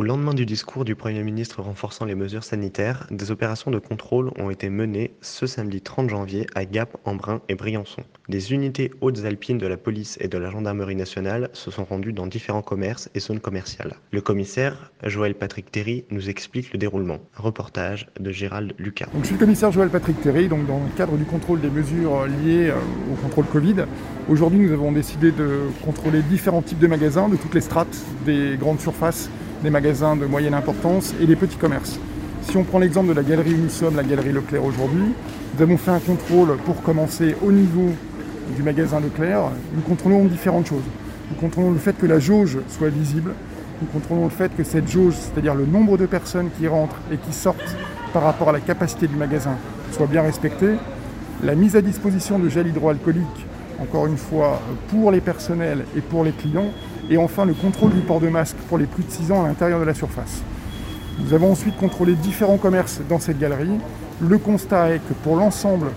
Au lendemain du discours du Premier ministre renforçant les mesures sanitaires, des opérations de contrôle ont été menées ce samedi 30 janvier à Gap, Embrun et Briançon. Des unités hautes-alpines de la police et de la gendarmerie nationale se sont rendues dans différents commerces et zones commerciales. Le commissaire, Joël Patrick Terry, nous explique le déroulement. reportage de Gérald Lucas. Je suis le commissaire Joël Patrick Terry, donc dans le cadre du contrôle des mesures liées euh, au contrôle Covid. Aujourd'hui, nous avons décidé de contrôler différents types de magasins, de toutes les strates, des grandes surfaces des magasins de moyenne importance et des petits commerces. Si on prend l'exemple de la galerie où nous sommes, la galerie Leclerc aujourd'hui, nous avons fait un contrôle pour commencer au niveau du magasin Leclerc. Nous contrôlons différentes choses. Nous contrôlons le fait que la jauge soit visible. Nous contrôlons le fait que cette jauge, c'est-à-dire le nombre de personnes qui rentrent et qui sortent par rapport à la capacité du magasin, soit bien respecté. La mise à disposition de gel hydroalcoolique, encore une fois, pour les personnels et pour les clients, et enfin le contrôle du port de masque pour les plus de 6 ans à l'intérieur de la surface. Nous avons ensuite contrôlé différents commerces dans cette galerie. Le constat est que pour l'ensemble,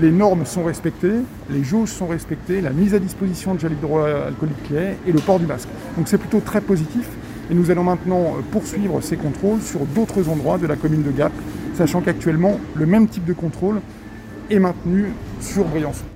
les normes sont respectées, les jauges sont respectées, la mise à disposition de gel hydroalcoolique est et le port du masque. Donc c'est plutôt très positif et nous allons maintenant poursuivre ces contrôles sur d'autres endroits de la commune de Gap, sachant qu'actuellement le même type de contrôle est maintenu sur Briançon.